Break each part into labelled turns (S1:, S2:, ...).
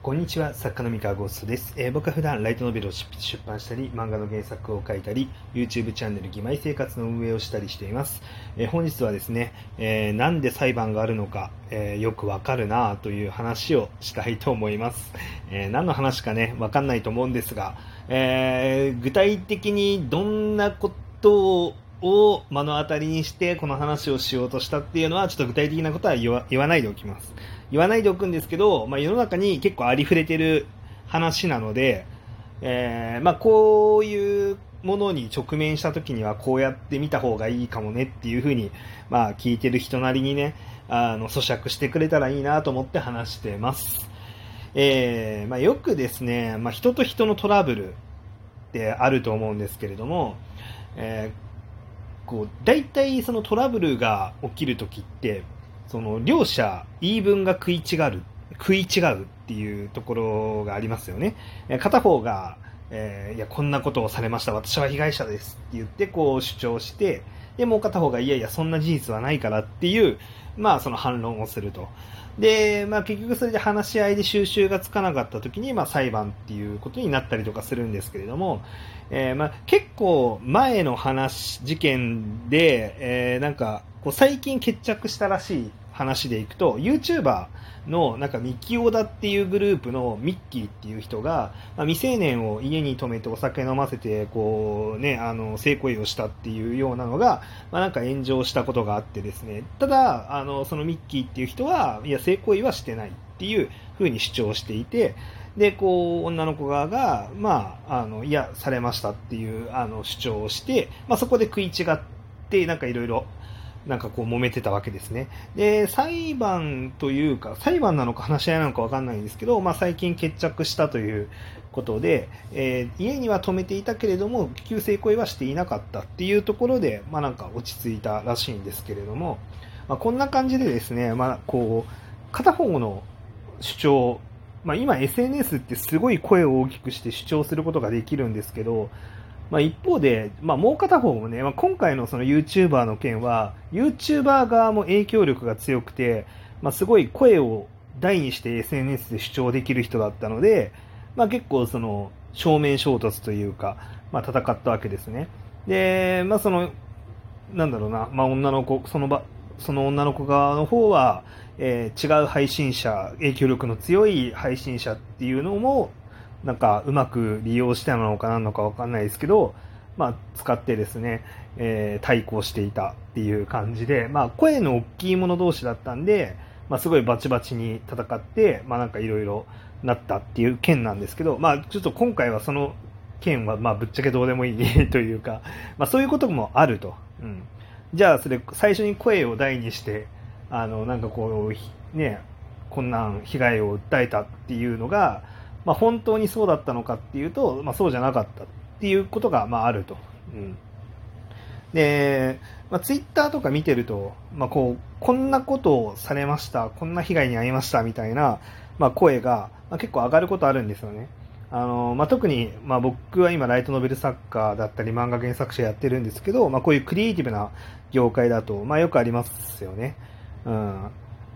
S1: こんにちは、作家の三河ゴーストです、えー僕は普段ライトノベルを出版したり、漫画の原作を書いたり、YouTube チャンネル義妹生活の運営をしたりしています。えー本日はですね、えーなんで裁判があるのか、えーよくわかるなという話をしたいと思います。え何の話かね、わかんないと思うんですが、えー具体的にどんなことをを目の当たりにしてこの話をしようとしたっていうのはちょっと具体的なことは言わないでおきます。言わないでおくんですけど、まあ、世の中に結構ありふれてる話なので、えーまあ、こういうものに直面した時にはこうやって見た方がいいかもねっていうふうに、まあ、聞いてる人なりにね、あの、咀嚼してくれたらいいなと思って話してます。えーまあ、よくですね、まあ、人と人のトラブルってあると思うんですけれども、えーこう大体そのトラブルが起きるときってその両者言い分が食い違う食い違うっていうところがありますよね。片方が、えーいやこんなことをされました私は被害者ですって言ってこう主張してでもう片方がいやいやそんな事実はないからっていうまあその反論をすると。で、まあ結局それで話し合いで収集がつかなかった時に、まあ裁判っていうことになったりとかするんですけれども、えーまあ結構前の話、事件で、えーなんかこう最近決着したらしい話でいくと、YouTuber のなんかミッキーオダっていうグループのミッキーっていう人が、まあ、未成年を家に泊めてお酒飲ませて、こうね、あの、性行為をしたっていうようなのが、まあ、なんか炎上したことがあってですね、ただ、あの、そのミッキーっていう人は、いや、性行為はしてないっていうふうに主張していて、で、こう、女の子側が、まあ、あの、いや、されましたっていう、あの、主張をして、まあ、そこで食い違って、なんかいろいろ、なんかこう揉めてたわけですね。で、裁判というか、裁判なのか話し合いなのかわかんないんですけど、まあ最近決着したということで、えー家には止めていたけれども、急性行為はしていなかったっていうところで、まあなんか落ち着いたらしいんですけれども、まあこんな感じでですね、まあこう、片方の主張、まあ今 SNS ってすごい声を大きくして主張することができるんですけど、まあ、一方で、まあ、もう片方もね、まあ、今回のその YouTuber の件は、YouTuber 側も影響力が強くて、まあ、すごい声を大にして SNS で主張できる人だったので、まあ、結構その正面衝突というか、まあ、戦ったわけですね。で、まあ、その、なんだろうな、まあ、女の子、その場、その女の子側の方は、えー違う配信者、影響力の強い配信者っていうのも、なんかうまく利用したのかなのかわかんないですけど、まあ、使ってですね、えー対抗していたっていう感じで、まあ、声の大きい者同士だったんで、まあ、すごいバチバチに戦って、まあ、なんかいろいろなったっていう件なんですけど、まあ、ちょっと今回はその件は、まあ、ぶっちゃけどうでもいいというか、まあ、そういうこともあると。うん。じゃあ、それ、最初に声を大にして、あの、なんかこう、ね、こんなん被害を訴えたっていうのが、まあ、本当にそうだったのかっていうと、まあ、そうじゃなかったっていうことが、まあ、あると。うん。で、まあ、ツイッターとか見てると、まあ、こう、こんなことをされました、こんな被害に遭いましたみたいな、まあ、声が、まあ、結構上がることあるんですよね。あのまあ、特に、まあ、僕は今ライトノベル作家だったり漫画原作者やってるんですけど、まあ、こういうクリエイティブな業界だと、まあ、よくありますよね。うん。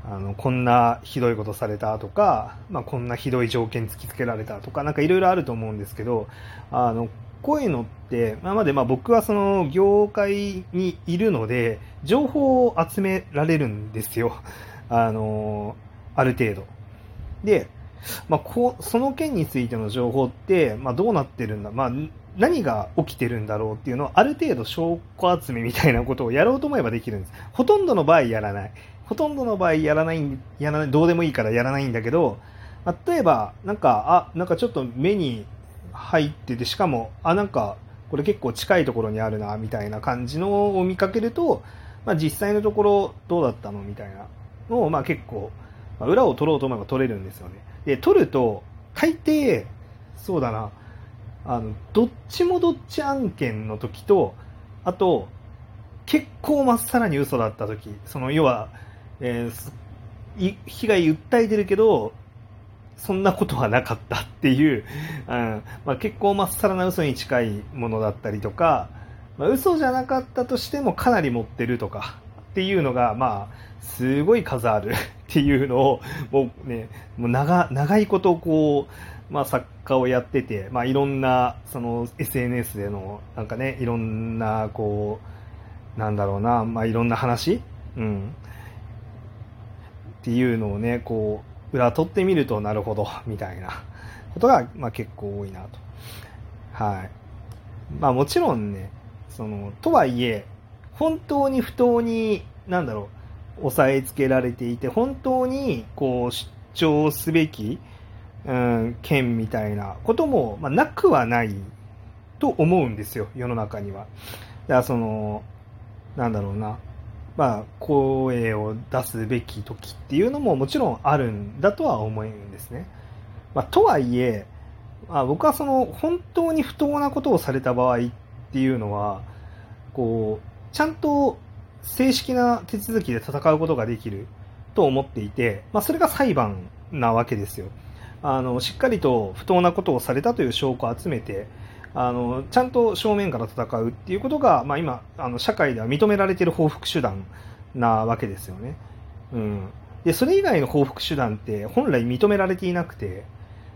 S1: あの、こんなひどいことされたとか、まあ、こんなひどい条件突きつけられたとか、なんかいろいろあると思うんですけど、あの、こういうのって、まあ、まで、まあ、僕はその業界にいるので、情報を集められるんですよ。あの、ある程度。で、まあ、こう、その件についての情報って、まあ、どうなってるんだ、まあ、何が起きてるんだろうっていうのをある程度証拠集めみたいなことをやろうと思えばできるんです。ほとんどの場合やらない。ほとんどの場合やらない、やらない、どうでもいいからやらないんだけど、例えば、なんか、あ、なんかちょっと目に入ってて、しかも、あ、なんか、これ結構近いところにあるな、みたいな感じのを見かけると、まあ実際のところどうだったの？みたいなのを、まあ結構、まあ裏を取ろうと思えば取れるんですよね。で、取ると、大抵、そうだな、あの、どっちもどっち案件の時と、あと、結構まっさらに嘘だった時、その要は、えー被害訴えてるけど、そんなことはなかったっていう、うんまあ、結構まっさらな嘘に近いものだったりとか、まあ、嘘じゃなかったとしてもかなり持ってるとか、っていうのが、まあ、すごい数あるっていうのを、もうね、もう長長いことこう、まあ、作家をやってて、まあ、いろんな、その SNS での、なんかね、いろんな、こう、なんだろうな、まあ、いろんな話？うん。っていうのをね、こう、裏取ってみると、なるほど、みたいなことが、まあ、結構多いなと。はい。まあ、もちろんね、その、とはいえ、本当に不当に、なんだろう、押さえつけられていて、本当に、こう、主張すべき、うん、権みたいなことも、まあ、なくはないと思うんですよ、世の中には。だからその、なんだろうな、まあ、声を出すべき時っていうのももちろんあるんだとは思うんですね。まあ、とはいえ、まあ、僕はその本当に不当なことをされた場合っていうのは、こう、ちゃんと正式な手続きで戦うことができると思っていて、まあ、それが裁判なわけですよ。あの、しっかりと不当なことをされたという証拠を集めて、あの、ちゃんと正面から戦うっていうことが、まあ、今、あの、社会では認められている報復手段なわけですよね。うん。で、それ以外の報復手段って本来認められていなくて、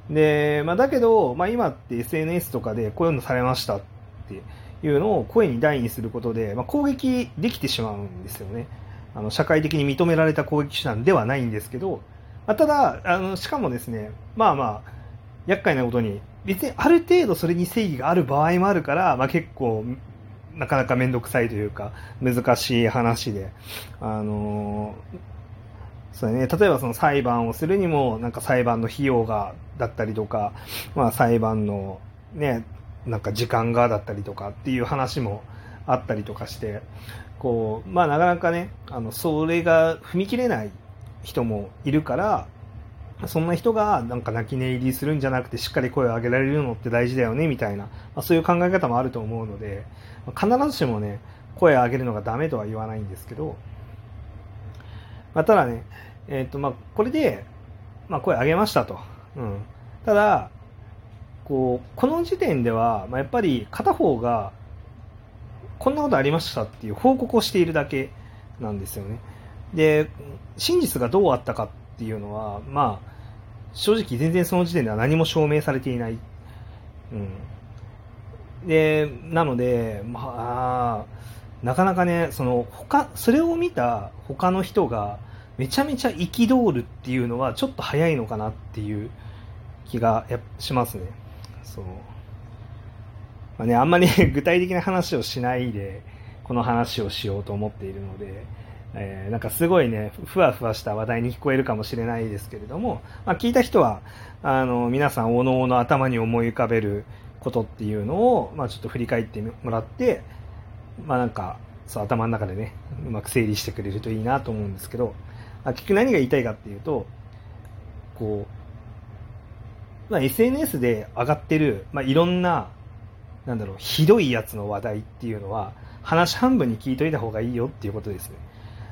S1: で、まあ、だけど、まあ、今って SNS とかでこういうのされましたっていうのを声に大にすることで、まあ、攻撃できてしまうんですよね。あの社会的に認められた攻撃手段ではないんですけど、あ、ただあの、しかもですね、まあまあ、厄介なことに、別にある程度それに正義がある場合もあるから、まあ、結構、なかなか面倒くさいというか、難しい話で、あのそうね、例えばその裁判をするにも、なんか裁判の費用が、だったりとか、まあ裁判のね、なんか時間がだったりとかっていう話もあったりとかして、こう、まあなかなかね、あの、それが踏み切れない人もいるから、そんな人がなんか泣き寝入りするんじゃなくてしっかり声を上げられるのって大事だよねみたいな、まあ、そういう考え方もあると思うので、必ずしもね、声を上げるのがダメとは言わないんですけど、まあ、ただね、えっ、ー、とまあこれで、まあ、声上げましたと。うん、ただ、こう、この時点では、まあ、やっぱり片方が、こんなことありましたっていう報告をしているだけなんですよね。で、真実がどうあったかっていうのは、まあ、正直全然その時点では何も証明されていない。うん。で、なので、まあ、なかなかね、その、他、それを見た他の人が、めちゃめちゃ憤るっていうのは、ちょっと早いのかなっていう気がしますね。そう。まあね、あんまり 具体的な話をしないで、この話をしようと思っているので、えー、なんかすごいね、ふわふわした話題に聞こえるかもしれないですけれども、まあ、聞いた人は、あの、皆さん、おのおの頭に思い浮かべることっていうのを、まあ、ちょっと振り返ってもらって、まあ、なんか、そう、頭の中でね、うまく整理してくれるといいなと思うんですけど、まあ、結局何が言いたいかっていうと、こう、まあ、SNS で上がってる、まあ、いろんな、なんだろう、ひどいやつの話題っていうのは、話半分に聞いといた方がいいよっていうことですね。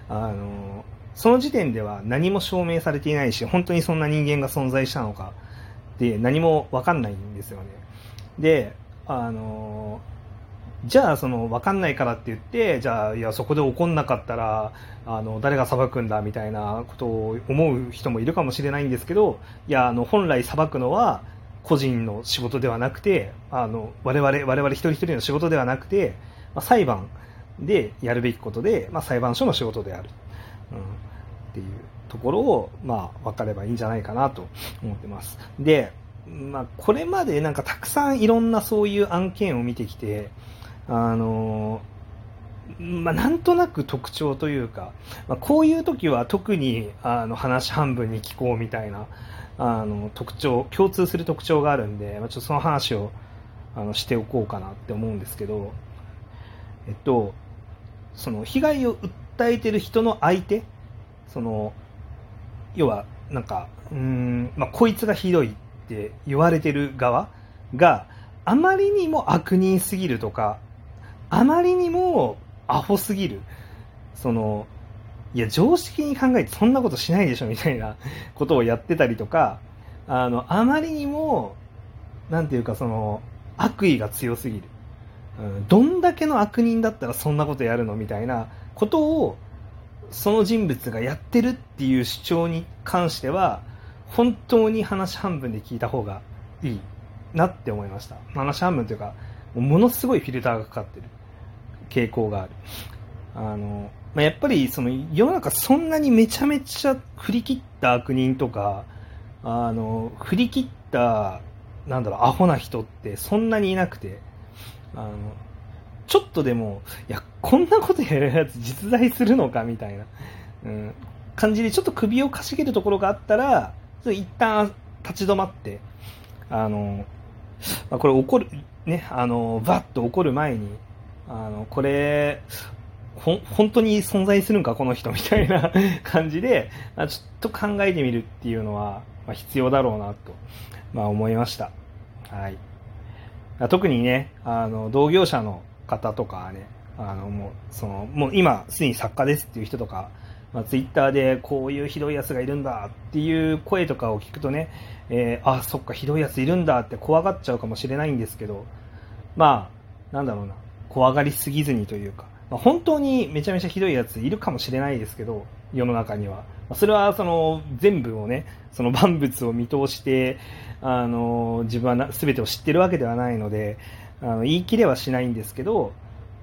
S1: あの、その時点では何も証明されていないし、本当にそんな人間が存在したのかって何もわかんないんですよね。で、あの、じゃあ、その、わかんないからって言って、じゃあ、いや、そこで怒んなかったら、あの、誰が裁くんだみたいなことを思う人もいるかもしれないんですけど、いや、あの、本来裁くのは、個人の仕事ではなくて、あの、我々、我々一人一人の仕事ではなくて、まあ、裁判でやるべきことで、まあ、裁判所の仕事である。うん、っていうところを、まあ、分かればいいんじゃないかなと思ってます。で、まあ、これまでなんかたくさんいろんなそういう案件を見てきて、あのまあ、なんとなく特徴というか、まあ、こういう時は特にあの話半分に聞こうみたいなあの特徴共通する特徴があるんで、まあ、ちょっとその話をあのしておこうかなって思うんですけど、えっと、その被害を訴えてる人の相手その要はなんかうん、まあ、こいつがひどいって言われてる側があまりにも悪人すぎるとかあまりにもアホすぎる。その、いや、常識に考えてそんなことしないでしょみたいなことをやってたりとか、あの、あまりにも、なんていうかその、悪意が強すぎる。うん、どんだけの悪人だったらそんなことやるのみたいなことをその人物がやってるっていう主張に関しては、本当に話半分で聞いた方がいいなって思いました。話半分というか、ものすごいフィルターがかかってる傾向がある。あの、まあ、やっぱりその世の中そんなにめちゃめちゃ振り切った悪人とか、あの、振り切った、なんだろう、アホな人ってそんなにいなくて、あの、ちょっとでも、いや、こんなことやるやつ実在するのかみたいな、うん、感じでちょっと首をかしげるところがあったら、一旦立ち止まって、あの、まあ、これ怒る、ね、あの、バッと怒る前に、あの、これ、ほ、本当に存在するんか、この人みたいな 感じで、まあ、ちょっと考えてみるっていうのは、まあ、必要だろうなと、まあ、思いました。はい。特にね、あの、同業者の方とかね、あの、もう、その、もう今、すでに作家ですっていう人とか、まあ、ツイッターでこういうひどいやつがいるんだっていう声とかを聞くとね、えー、あ、そっか、ひどいやついるんだって怖がっちゃうかもしれないんですけど、まあ、なんだろうな、怖がりすぎずにというか、まあ、本当にめちゃめちゃひどいやついるかもしれないですけど、世の中には。それはその全部をね、その万物を見通して、あの、自分は全てを知ってるわけではないので、あの言い切れはしないんですけど、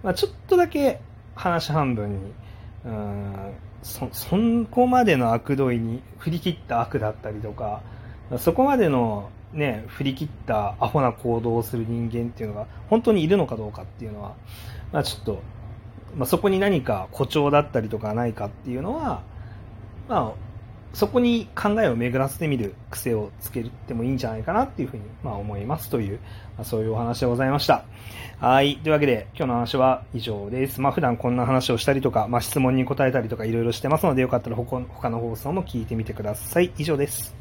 S1: まあ、ちょっとだけ話半分に、うんそ、そこまでの悪どいに振り切った悪だったりとか、そこまでのね、振り切ったアホな行動をする人間っていうのが本当にいるのかどうかっていうのは、まあちょっと、まあそこに何か誇張だったりとかないかっていうのは、まあそこに考えを巡らせてみる癖をつけてもいいんじゃないかなっていうふうに、まあ、思いますという、まあ、そういうお話でございました。はい。というわけで、今日の話は以上です。まあ、普段こんな話をしたりとか、まあ、質問に答えたりとかいろいろしてますので、よかったら他の放送も聞いてみてください。以上です。